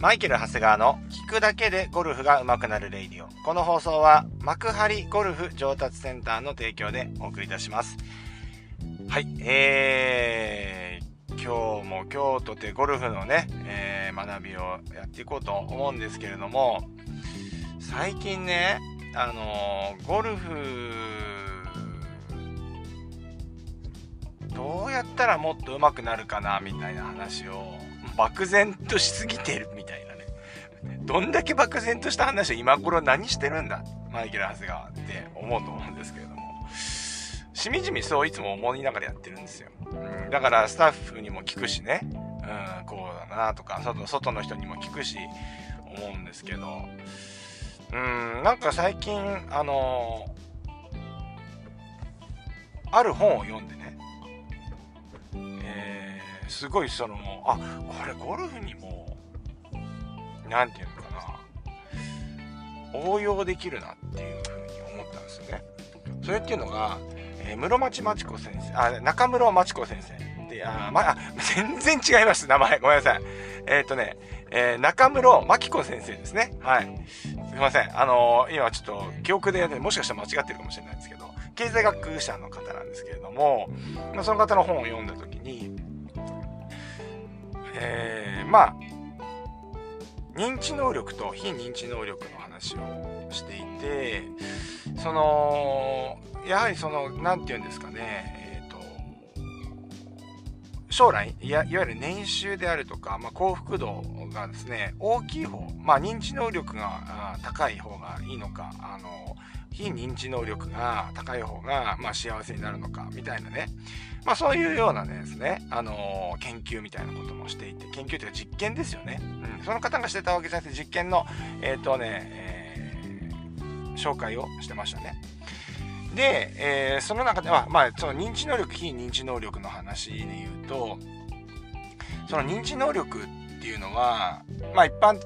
マイケル・長谷川の聞くだけでゴルフが上手くなるレイディオ。この放送は幕張ゴルフ上達センターの提供でお送りいたします。はい、えー、今日も京都でゴルフのね、えー、学びをやっていこうと思うんですけれども、最近ね、あのー、ゴルフ、どうやったらもっと上手くなるかなみたいな話を漠然としすぎてるみたいなね。どんだけ漠然とした話を今頃何してるんだマイケル・ハセガーって思うと思うんですけれども。しみじみそういつも思いながらやってるんですよ。うん、だからスタッフにも聞くしね。うん、こうだなとか、外の人にも聞くし、思うんですけど。うん、なんか最近、あのー、ある本を読んでね、すごいその、あ、これゴルフにも、なんていうのかな、応用できるなっていうふうに思ったんですよね。それっていうのが、えー、室町真知子先生、あ、中室真知子先生。で、あ、まあ、全然違います、名前。ごめんなさい。えっ、ー、とね、えー、中室真紀子先生ですね。はい。すいません。あのー、今ちょっと記憶で、もしかしたら間違ってるかもしれないんですけど、経済学者の方なんですけれども、その方の本を読んだときに、えー、まあ、認知能力と非認知能力の話をしていて、その、やはりその、なんて言うんですかね、えっ、ー、と、将来い、わゆる年収であるとか、まあ、幸福度がですね、大きい方、まあ、認知能力が高い方がいいのか、あの、非認知能力が高い方が、まあ、幸せになるのか、みたいなね。まあ、そういうようなですね、あのー、研究みたいなこともしていて、研究というか実験ですよね。うん。その方がしてたわけじゃなくて、実験の、えっ、ー、とね、えー、紹介をしてましたね。で、えー、その中では、まあ、その認知能力、非認知能力の話で言うと、その認知能力っていうのは、まあ一般、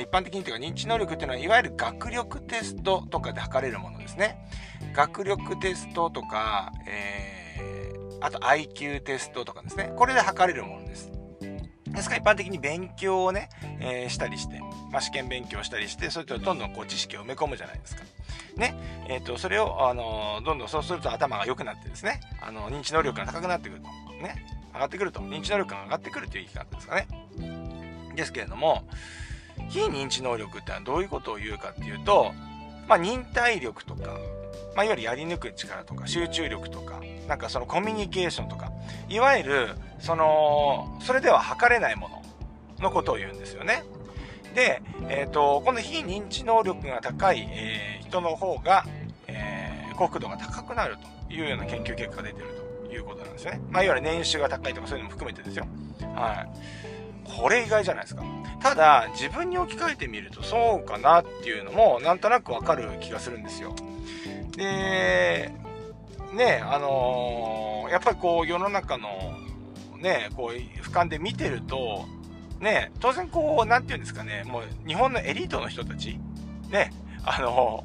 一般的にというか認知能力っていうのは、いわゆる学力テストとかで測れるものですね。学力テストとか、えー、あと IQ テストとかですね。これで測れるものです。ですから一般的に勉強をね、えー、したりして、まあ、試験勉強したりして、それとどんどんこう知識を埋め込むじゃないですか。ね。えっ、ー、と、それを、あのー、どんどんそうすると頭が良くなってですね、あの、認知能力が高くなってくると。ね。上がってくると。認知能力が上がってくるという生き方ですかね。ですけれども、非認知能力ってのはどういうことを言うかっていうと、まあ、忍耐力とか、まあ、いわゆるやり抜く力とか、集中力とか、なんかそのコミュニケーションとか、いわゆる、その、それでは測れないもののことを言うんですよね。で、えっ、ー、と、この非認知能力が高い、えー、人の方が、えー、幸福度が高くなるというような研究結果が出てるということなんですよね。まあ、いわゆる年収が高いとかそういうのも含めてですよ。はい。これ意外じゃないですか。ただ、自分に置き換えてみるとそうかなっていうのも、なんとなくわかる気がするんですよ。で、ね、あのー、やっぱりこう世の中のね、こう俯瞰で見てると、ね、当然こう、なんて言うんですかね、もう日本のエリートの人たち、ね、あの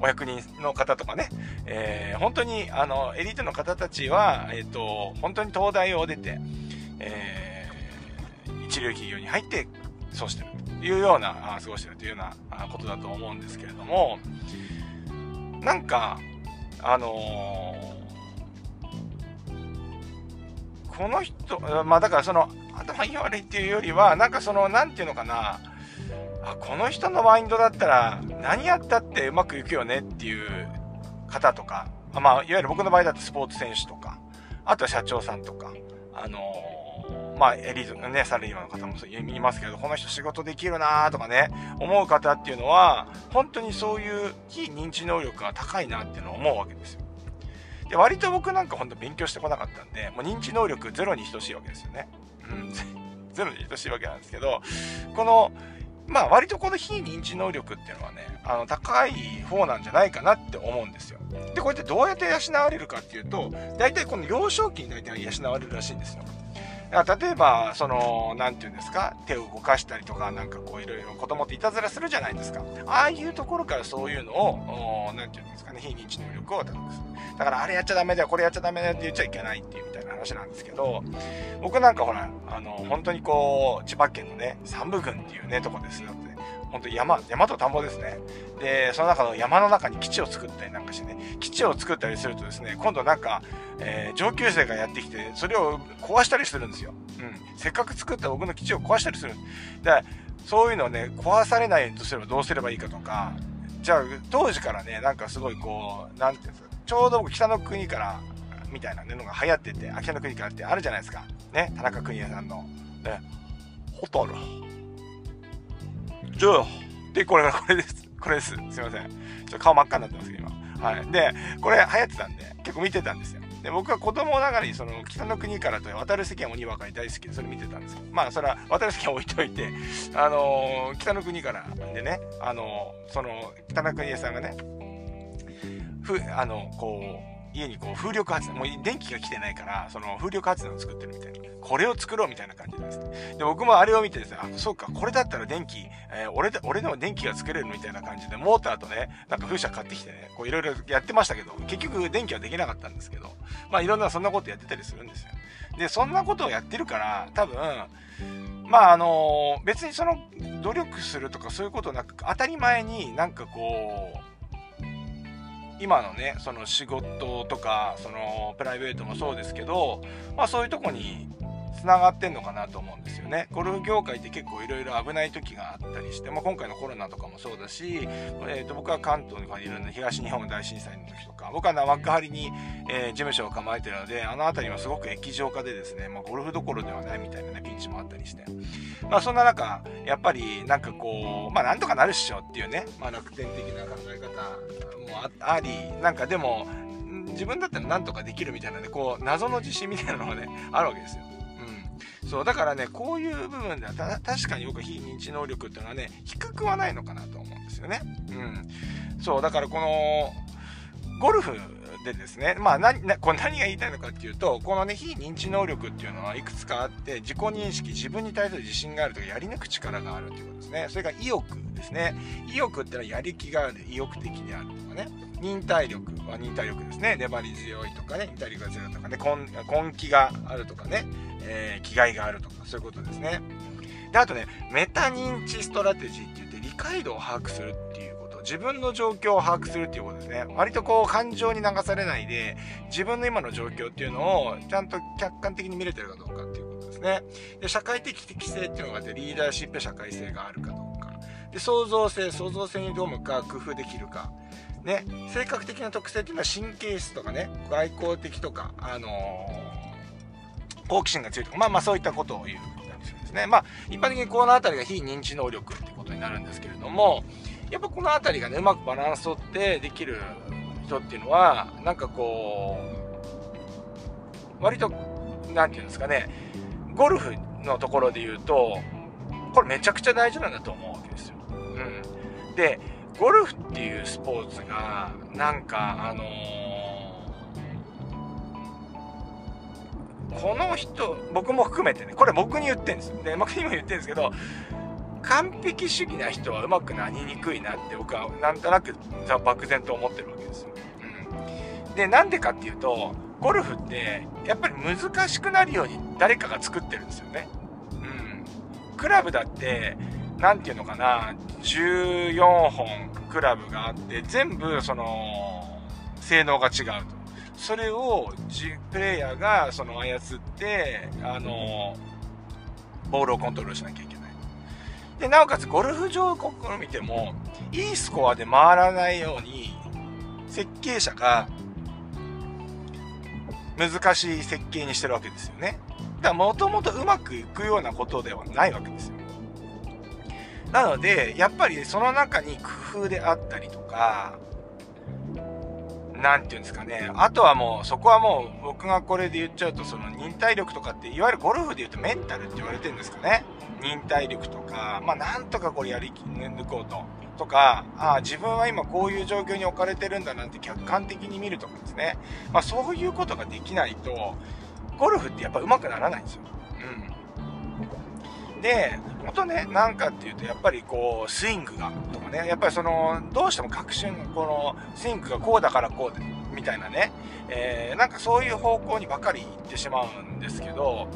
ー、お役人の方とかね、えー、本当に、あの、エリートの方たちは、えっ、ー、と、本当に東大を出て、えー、一流企業に入って、そうしてるというような、あ過ごしてるというようなことだと思うんですけれども、なんか、あのー、この人、まあだからその、頭いい悪いっていうよりは、なんかその、なんていうのかな、あ、この人のマインドだったら、何やったってうまくいくよねっていう方とか、まあ、いわゆる僕の場合だとスポーツ選手とか、あとは社長さんとか、あのー、まあ、エリートね、サラリーマンの方もいますけど、この人仕事できるなとかね、思う方っていうのは、本当にそういう非認知能力が高いなっていうのを思うわけですよ。で、割と僕なんか本当勉強してこなかったんで、もう認知能力ゼロに等しいわけですよね。うん、ゼロに等しいわけなんですけど、この、まあ割とこの非認知能力っていうのはね、あの高い方なんじゃないかなって思うんですよ。で、こうやってどうやって養われるかっていうと、大体この幼少期に大体養われるらしいんですよ。例えば、その、なんていうんですか、手を動かしたりとか、なんかこういろいろ子供っていたずらするじゃないですか。ああいうところからそういうのを、なんていうんですかね、非認知能力を高くす。だからあれやっちゃダメだよ、これやっちゃダメだよって言っちゃいけないっていうな話なんですけど、僕なんかほら、あの、本当にこう、千葉県のね、三部郡っていうね、とこですよって。本当山、山と田んぼですね。で、その中の山の中に基地を作ったりなんかしてね、基地を作ったりするとですね、今度なんか、えー、上級生がやってきて、それを壊したりするんですよ。うん。せっかく作った僕の基地を壊したりする。で、そういうのをね、壊されないようにすればどうすればいいかとか、じゃあ、当時からね、なんかすごいこう、なんていうんですか、ちょうど僕北の国から、みたいなのが流行ってて、北の国からってあるじゃないですか。ね、田中邦衛さんの。ね、ホタル。じゃあ、で、これがこれです。これです。すいません。ちょっと顔真っ赤になってますけど、今。はい。で、これ流行ってたんで、結構見てたんですよ。で、僕は子供ながらにその北の国からと渡る世間鬼ばかり大好きでそれ見てたんですけど、まあそれは渡る世間置いといて、あのー、北の国からでね、あのー、その北の国屋さんがね、ふ、あの、こう、家にこう風力発電、もう電気が来てないから、その風力発電を作ってるみたいな。これを作ろうみたいな感じです。で、僕もあれを見てですね、あ、そうか、これだったら電気、えー、俺で、俺でも電気が作れるみたいな感じで、モーターとね、なんか風車買ってきてね、こういろいろやってましたけど、結局電気はできなかったんですけど、まあいろんなそんなことやってたりするんですよ。で、そんなことをやってるから、多分、まああの別にその努力するとかそういうことなく当たり前になんかこう今のねその仕事とかそのプライベートもそうですけど、まあ、そういうとこにつながってんのかなと思うんですよね。ゴルフ業界って結構いろいろ危ない時があったりして、まあ、今回のコロナとかもそうだし、えー、と僕は関東にいるの東日本大震災の時とか僕は幕張に、えー、事務所を構えてるのであの辺りはすごく液状化でですね、まあ、ゴルフどころではないみたいなねピンチもあったりして、まあ、そんな中やっぱりなんかこうまあなんとかなるっしょっていうね、まあ、楽天的な考え方もありなんかでも自分だったらなんとかできるみたいなねこう謎の自信みたいなのがねあるわけですよ。そう、だからね、こういう部分では確かに僕非認知能力っていうのはね、低くはないのかなと思うんですよね。うん。そう、だからこの、ゴルフでですね、まあ何、これ何が言いたいのかっていうと、このね、非認知能力っていうのはいくつかあって、自己認識、自分に対する自信があるとか、やり抜く力があるということですね。それから意欲ですね。意欲ってのはやる気がある、意欲的であるとかね。忍耐力は忍耐力ですね。粘り強いとかね、忍耐力が強いとかね、根気があるとかね。えー、気概があるとかそういうことですね。であとねメタ認知ストラテジーって言って理解度を把握するっていうこと。自分の状況を把握するっていうことですね。割とこう感情に流されないで自分の今の状況っていうのをちゃんと客観的に見れてるかどうかっていうことですね。で社会的適性っていうのがあってリーダーシップ社会性があるかどうか。で創造性創造性に挑むか工夫できるか。ね、性格的な特性っていうのは神経質とかね外交的とか、あの好奇心が強いとか、まあまあそういったことを言うですね。まあ一般的にこの辺りが非認知能力ってことになるんですけれども、やっぱこの辺りがね、うまくバランスをってできる人っていうのは、なんかこう、割と、何て言うんですかね、ゴルフのところで言うと、これめちゃくちゃ大事なんだと思うわけですよ。うん。で、ゴルフっていうスポーツが、なんか、あのーこの人、僕も含めてね、これ僕に言ってるんです。で、僕にも言ってるんですけど、完璧主義な人はうまくなりにくいなって僕はなんとなく漠然と思ってるわけですよ。うん、で、なんでかっていうと、ゴルフってやっぱり難しくなるように誰かが作ってるんですよね。うん。クラブだって、何て言うのかな、14本クラブがあって、全部その、性能が違うと。それをプレイヤーがその操ってあのボールをコントロールしなきゃいけない。でなおかつゴルフ場を見てもいいスコアで回らないように設計者が難しい設計にしてるわけですよね。だからもともとうまくいくようなことではないわけですよ。なのでやっぱりその中に工夫であったりとか何て言うんですかね。あとはもう、そこはもう、僕がこれで言っちゃうと、その忍耐力とかって、いわゆるゴルフで言うとメンタルって言われてるんですかね。忍耐力とか、まあなんとかこれやり抜こうと。とか、ああ、自分は今こういう状況に置かれてるんだなんて客観的に見るとかですね。まあそういうことができないと、ゴルフってやっぱ上手くならないんですよ。うん。で、本当ね、なんかっていうと、やっぱりこう、スイングが、とかね、やっぱりその、どうしても確信、この、スイングがこうだからこうで、みたいなね、えー、なんかそういう方向にばかり行ってしまうんですけど、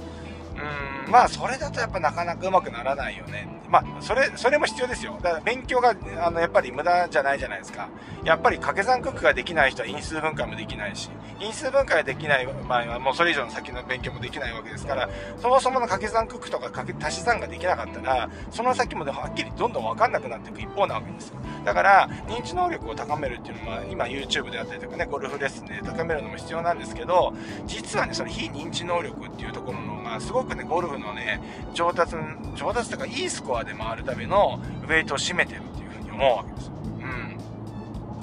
うん、まあ、それだとやっぱなかなかうまくならないよね。まあ、それ、それも必要ですよ。だから勉強が、あの、やっぱり無駄じゃないじゃないですか。やっぱり掛け算九九ができない人は因数分解もできないし、因数分解ができない場合はもうそれ以上の先の勉強もできないわけですから、そもそもの掛け算九九とか掛け足し算ができなかったら、その先もはっきりどんどんわかんなくなっていく一方なわけですよ。だから、認知能力を高めるっていうのは、今 YouTube であったりとかね、ゴルフレッスンで高めるのも必要なんですけど、実はね、その非認知能力っていうところのが、すごくくね、ゴルフのね、上達、上達とかいいスコアで回るためのウェイトを占めてるっていうふうに思うわけですよ。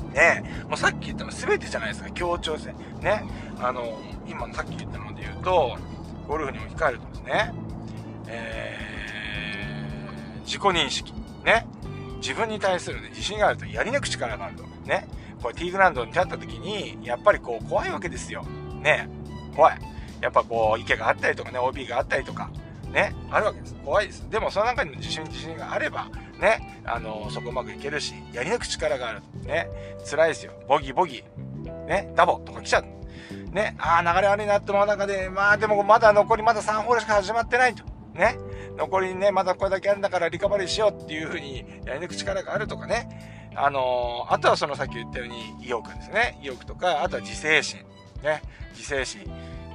うん。ねもうさっき言ったの全てじゃないですか、協調性。ね。あの、今さっき言ったので言うと、ゴルフに置き換えるとですね、えー、自己認識。ね。自分に対する、ね、自信があるとやり抜く力があると。ね。これティーグラウンドに立った時に、やっぱりこう怖いわけですよ。ね。怖い。やっぱこう池があったりとかね、OB があったりとか、ね、あるわけです。怖いです。でもその中にも自信、自信があれば、ね、あの、そこうまくいけるし、やり抜く力がある。ね、辛いですよ。ボギーボギー。ね、ダボとか来ちゃう。ね、ああ、流れ悪いなって思う中で、まあでもまだ残りまだ3ホールしか始まってないと。ね、残りね、まだこれだけあるんだからリカバリーしようっていう風にやり抜く力があるとかね。あのー、あとはそのさっき言ったように意欲ですね。意欲とか、あとは自制心。ね、自制心。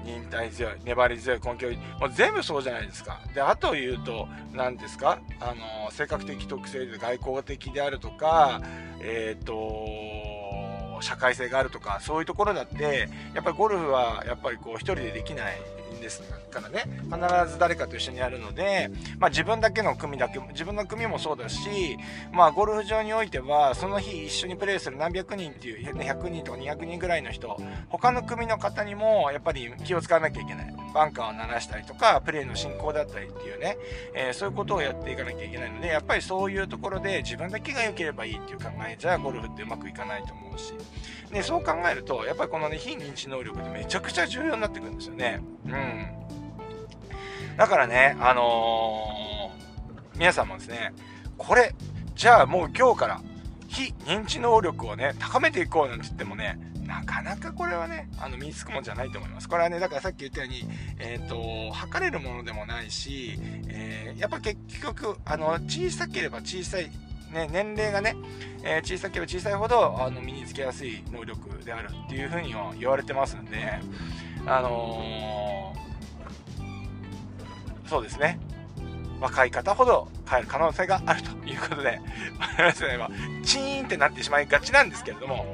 忍耐強い、粘り強い、根拠もう全部そうじゃないですか。で、あと言うと、何ですか？あの、性格的特性で外交的であるとか、えっ、ー、と、社会性があるとか、そういうところだって、やっぱりゴルフは、やっぱりこう、一人でできないですからね、必ず誰かと一緒にやるので、まあ自分だけの組だけ、自分の組もそうだし、まあゴルフ場においては、その日一緒にプレーする何百人っていう、100人とか200人ぐらいの人、他の組の方にもやっぱり気を使わなきゃいけない。バンカーを鳴らしたりとか、プレーの進行だったりっていうね、えー、そういうことをやっていかなきゃいけないので、やっぱりそういうところで自分だけが良ければいいっていう考えじゃ、ゴルフってうまくいかないと思うし、で、そう考えると、やっぱりこのね、非認知能力ってめちゃくちゃ重要になってくるんですよね。うん。だからね、あのー、皆さんもですね、これ、じゃあもう今日から非認知能力をね、高めていこうなんて言ってもね、なかなかこれはね、あの、身につくもんじゃないと思います。これはね、だからさっき言ったように、えっ、ー、と、測れるものでもないし、えー、やっぱ結局、あの、小さければ小さい、ね、年齢がね、えー、小さければ小さいほど、あの、身につけやすい能力であるっていうふうには言われてますんで、あのそうですね。若い方ほど変える可能性があるということで、チーンってなってしまいがちなんですけれども、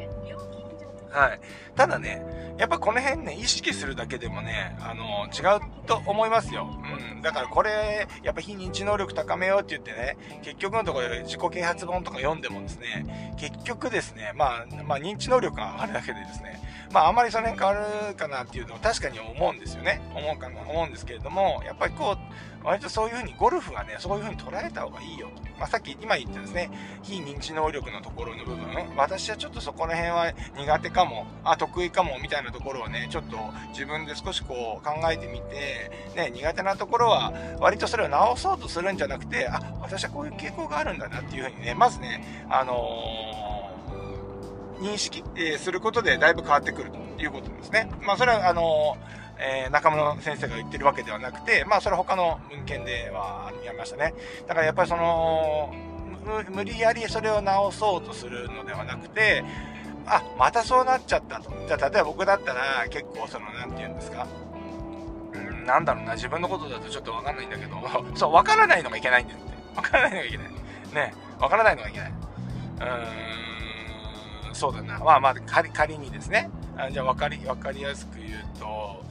はい。ただね、やっぱこの辺ね、意識するだけでもね、あの、違うと思いますよ。うん。だからこれ、やっぱ非認知能力高めようって言ってね、結局のところ自己啓発本とか読んでもですね、結局ですね、まあ、まあ認知能力があるだけでですね、まああまりその辺変わるかなっていうのは確かに思うんですよね。思うかな、思うんですけれども、やっぱりこう、割とそういうふうに、ゴルフはね、そういうふうに捉えた方がいいよと。まあ、さっき、今言ったですね、非認知能力のところの部分、私はちょっとそこら辺は苦手かも、あ、得意かも、みたいなところをね、ちょっと自分で少しこう考えてみて、ね、苦手なところは、割とそれを直そうとするんじゃなくて、あ、私はこういう傾向があるんだなっていうふうにね、まずね、あのー、認識、えー、することでだいぶ変わってくるということですね。まあ、それは、あのーえー、中村先生が言ってるわけではなくて、まあ、それは他の文献ではやりましたね。だからやっぱりその、無理やりそれを直そうとするのではなくて、あ、またそうなっちゃったと。じゃあ、例えば僕だったら、結構その、なんて言うんですか。うん、なんだろうな、自分のことだとちょっとわかんないんだけど、そう、わからないのがいけないんだよって。わからないのがいけない。ね、わからないのがいけない。うーん、そうだな。まあまあ、仮仮にですね。あじゃあ、わかり、わかりやすく言うと、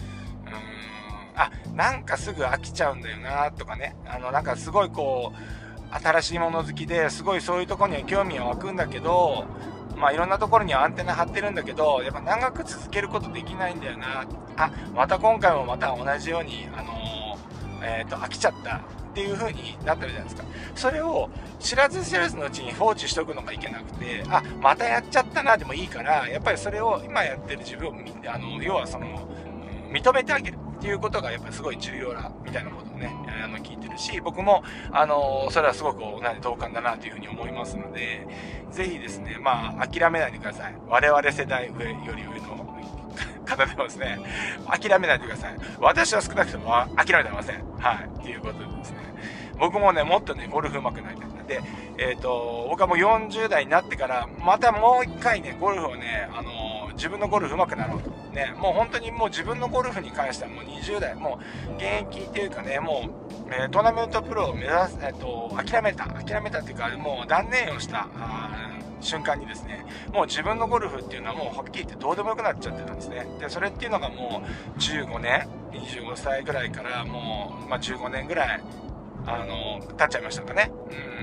あ、なんかすぐ飽きちゃうんだよなとかね。あの、なんかすごいこう、新しいもの好きですごいそういうとこには興味が湧くんだけど、まあいろんなところにアンテナ張ってるんだけど、やっぱ長く続けることできないんだよな。あ、また今回もまた同じように、あのー、えっ、ー、と、飽きちゃったっていう風になってるじゃないですか。それを知らず知らずのうちに放置しとくのがいけなくて、あ、またやっちゃったなでもいいから、やっぱりそれを今やってる自分を、あの、要はその、認めてあげる。っていうことがやっぱりすごい重要だみたいなことをね、あの聞いてるし、僕も、あのそれはすごく同じ同感だなというふうに思いますので、ぜひですね、まあ、諦めないでください。我々世代上より上の方でもですね、諦めないでください。私は少なくとも諦めてません。はい。っていうことでですね、僕もね、もっとね、ゴルフ上手くなりたい。で、えっ、ー、と、僕はもう40代になってから、またもう一回ね、ゴルフをね、あの自分のゴルフ上手くなろうと。ね、もう本当にもう自分のゴルフに関してはもう20代、もう現役っていうかね、もう、えー、トーナメントプロを目指す、えっ、ー、と、諦めた、諦めたっていうか、もう断念をした、瞬間にですね、もう自分のゴルフっていうのはもうはっきり言ってどうでもよくなっちゃってたんですね。で、それっていうのがもう15年、25歳ぐらいからもう、まあ、15年ぐらい、あの、経っちゃいましたかね。うん。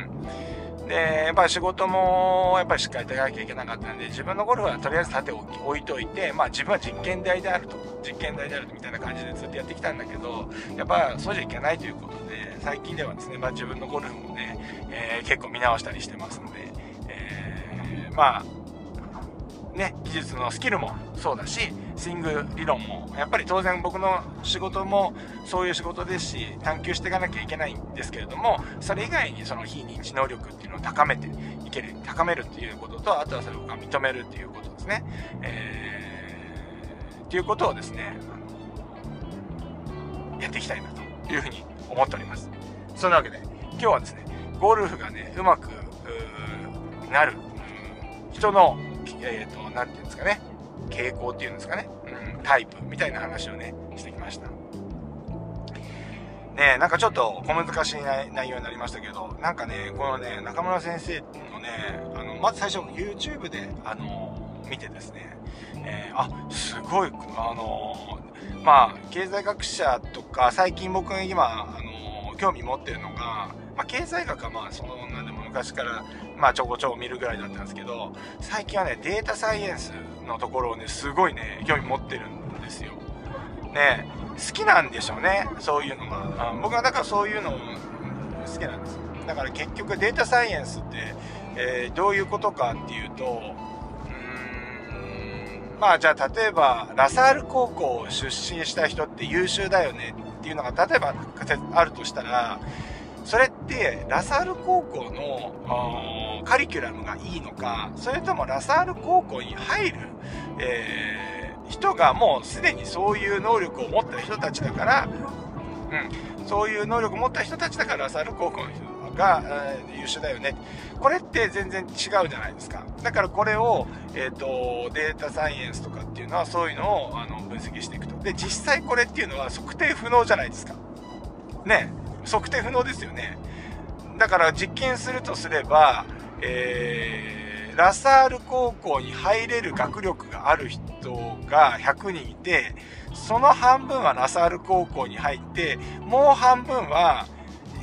で、やっぱり仕事も、やっぱりしっかり手がなきゃいけなかったんで、自分のゴルフはとりあえず立て置いといて、まあ自分は実験台であると、実験台であるみたいな感じでずっとやってきたんだけど、やっぱそうじゃいけないということで、最近ではですね、まあ自分のゴルフもね、えー、結構見直したりしてますので、えー、まあ、ね、技術のスキルもそうだし、スイング理論も、やっぱり当然僕の仕事もそういう仕事ですし、探求していかなきゃいけないんですけれども、それ以外にその非認知能力っていうのを高めていける、高めるっていうことと、あとはそれを認めるっていうことですね。えー、っていうことをですね、やっていきたいなというふうに思っております。そんなわけで、今日はですね、ゴルフがね、うまくなる、人のえっ、ー、と、なんていうんですかね、傾向っていうんですかね、うん、タイプ。みたいな話をね、してきました。ねなんかちょっと小難しい内容になりましたけど、なんかね、このね、中村先生のね、あの、まず最初 YouTube で、あの、見てですね、えー、あ、すごい、あの、まあ、経済学者とか、最近僕が今、あの、興味持ってるのが、まあ、経済学はまあ、その、なんでも昔から、まあ、ちょこちょこ見るぐらいだったんですけど、最近はね、データサイエンスのところをね、すごいね、興味持ってるんですよ。ね、好きなんでしょうね、そういうのが。僕はだからそういうの好きなんです。だから結局データサイエンスって、えー、どういうことかっていうと、うーん、まあじゃあ例えば、ラサール高校出身した人って優秀だよねっていうのが例えばあるとしたら、それってラサール高校のカリキュラムがいいのか、それともラサール高校に入る、えー、人がもうすでにそういう能力を持った人たちだから、うん、そういう能力を持った人たちだからラサール高校の人が、えー、優秀だよね。これって全然違うじゃないですか。だからこれを、えっ、ー、と、データサイエンスとかっていうのはそういうのをあの分析していくと。で、実際これっていうのは測定不能じゃないですか。ね。測定不能ですよね。だから実験するとすれば、えー、ラサール高校に入れる学力がある人が100人いて、その半分はラサール高校に入って、もう半分は、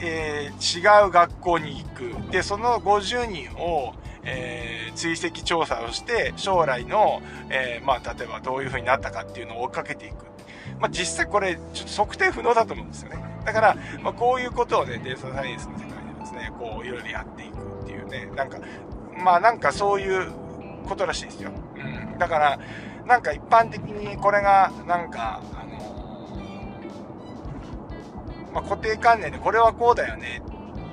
えー、違う学校に行く。で、その50人を、えー、追跡調査をして、将来の、えー、まあ、例えばどういう風になったかっていうのを追っかけていく。まあ、実際これ、ちょっと測定不能だと思うんですよね。だから、まあ、こういうことをね、データサイエンスの世界でですね、こう、いろいろやっていくっていうね、なんか、まあなんかそういうことらしいですよ。うん。だから、なんか一般的にこれが、なんか、あの、まあ、固定観念でこれはこうだよね。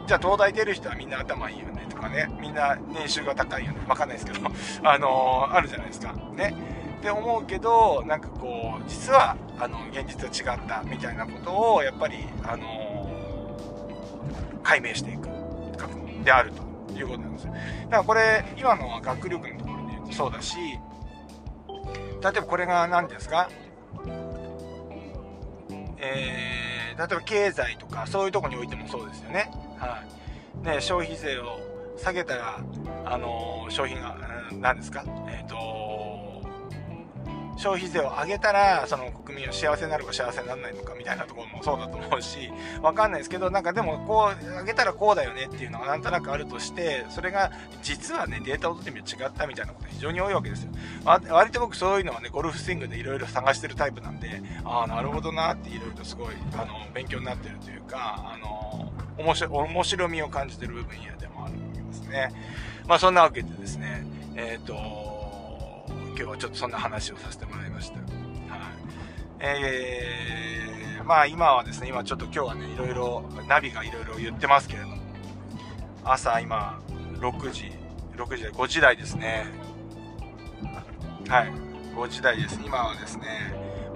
じゃあ東大出る人はみんな頭いいよねとかね。みんな年収が高いよね。わかんないですけど、あのー、あるじゃないですか。ね。って思うけど、なんかこう、実は、あの、現実は違ったみたいなことを、やっぱり、あのー、解明していく学問であるということなんですよ。だからこれ、今のは学力のところで言うとそうだし、例えばこれが何ですか？えー、例えば経済とかそういうとこにおいてもそうですよね。はい。ね、消費税を下げたら、あのー、商品が、何ですか？えっ、ー、と消費税を上げたら、その国民は幸せになるか幸せにならないのかみたいなところもそうだと思うし、わかんないですけど、なんかでもこう、上げたらこうだよねっていうのがなんとなくあるとして、それが実はね、データを取ってみると違ったみたいなことが非常に多いわけですよ。割と僕そういうのはね、ゴルフスイングでいろいろ探してるタイプなんで、ああ、なるほどなっていろいろとすごい、あの、勉強になってるというか、あの、面白面白みを感じてる部分やでもあるわけですね。まあそんなわけでですね、えっ、ー、と、日はちょっとそんな話をさせてもらいました。はい。えーまあ今はですね、今ちょっと今日はね、いろいろ、ナビがいろいろ言ってますけれども、朝今、6時、6時で5時台ですね。はい、5時台です。今はですね、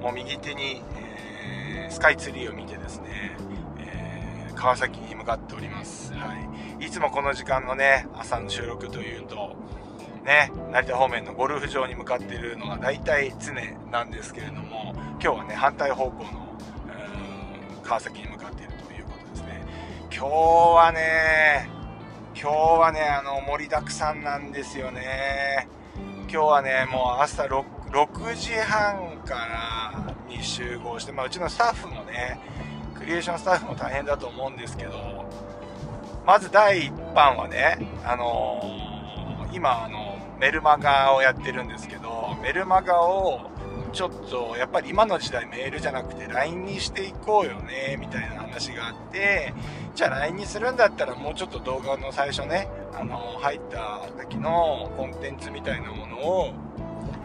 もう右手に、えー、スカイツリーを見てですね、え、川崎に向かっております。はい。いつもこの時間のね、朝の収録というと、ね、成田方面のゴルフ場に向かっているのが大体常なんですけれども、今日はね、反対方向の、川崎に向かっているということですね。今日はね、今日はね、あの、盛りだくさんなんですよね。今日はね、もう朝 6, 6時半からに集合して、まあ、うちのスタッフもね、クリエーションスタッフも大変だと思うんですけど、まず第1版はね、あのー、今、あの、メルマガをやってるんですけど、メルマガをちょっとやっぱり今の時代メールじゃなくて LINE にしていこうよね、みたいな話があって、じゃあ LINE にするんだったらもうちょっと動画の最初ね、あの、入った時のコンテンツみたいなものを、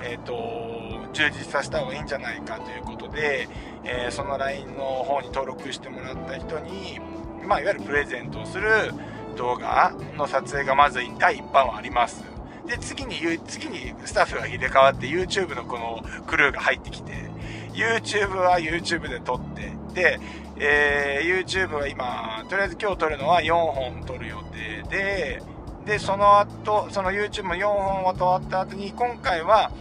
えっ、ー、と、充実させた方がいいんじゃないかということで、えー、その LINE の方に登録してもらった人に、まあ、いわゆるプレゼントをする動画の撮影がまず第1版はあります。で、次に、次にスタッフが入れ替わって YouTube のこのクルーが入ってきて、YouTube は YouTube で撮って、で、えー、YouTube は今、とりあえず今日撮るのは4本撮る予定で、で、その後、その YouTube も4本を撮った後に、今回は、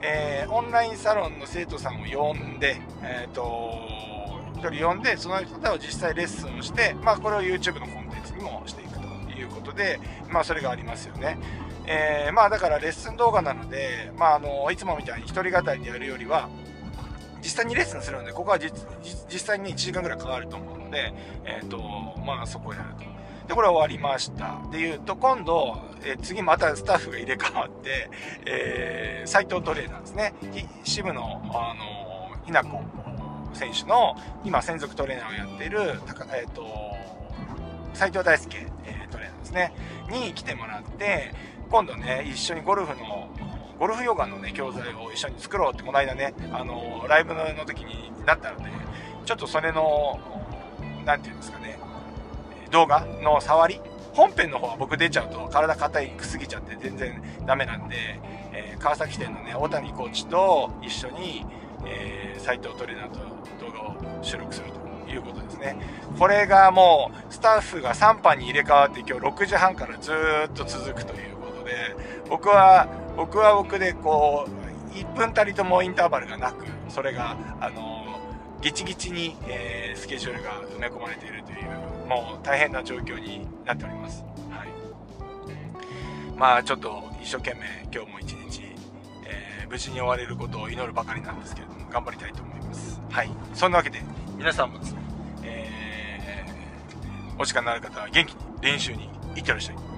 えー、オンラインサロンの生徒さんを呼んで、えっ、ー、と、1人呼んで、その方を実際レッスンをして、まあ、これを YouTube のコンテンツにもしていくということで、まあ、それがありますよね。えー、まあだからレッスン動画なので、まああの、いつもみたいに一人語りでやるよりは、実際にレッスンするので、ここは実際に1時間ぐらいかかると思うので、えっ、ー、と、まあそこをやると。で、これは終わりました。で言うと、今度、えー、次またスタッフが入れ替わって、えー、斎藤トレーナーですね。支部の、あの、稲子選手の、今専属トレーナーをやっている、えっ、と、斎藤大輔、え、トレーナーですね。に来てもらって、今度ね、一緒にゴルフの、ゴルフヨガのね、教材を一緒に作ろうって、この間ね、あの、ライブの時になったので、ちょっとそれの、なんていうんですかね、動画の触り本編の方は僕出ちゃうと体硬いくすぎちゃって全然ダメなんで、えー、川崎店のね、大谷コーチと一緒に、えー、斉藤トレーナーと動画を収録するということですね。これがもう、スタッフが3班に入れ替わって今日6時半からずっと続くということで、僕は、僕は僕でこう、1分たりともインターバルがなく、それが、あの、ギチギチに、えー、スケジュールが埋め込まれているという、もう大変な状況になっております。はい。まあちょっと一生懸命今日も一日、えー、無事に終われることを祈るばかりなんですけれども、頑張りたいと思います。はい。そんなわけで、皆さんもですね、えー、お時間のある方は元気に練習に行ってらっしゃい。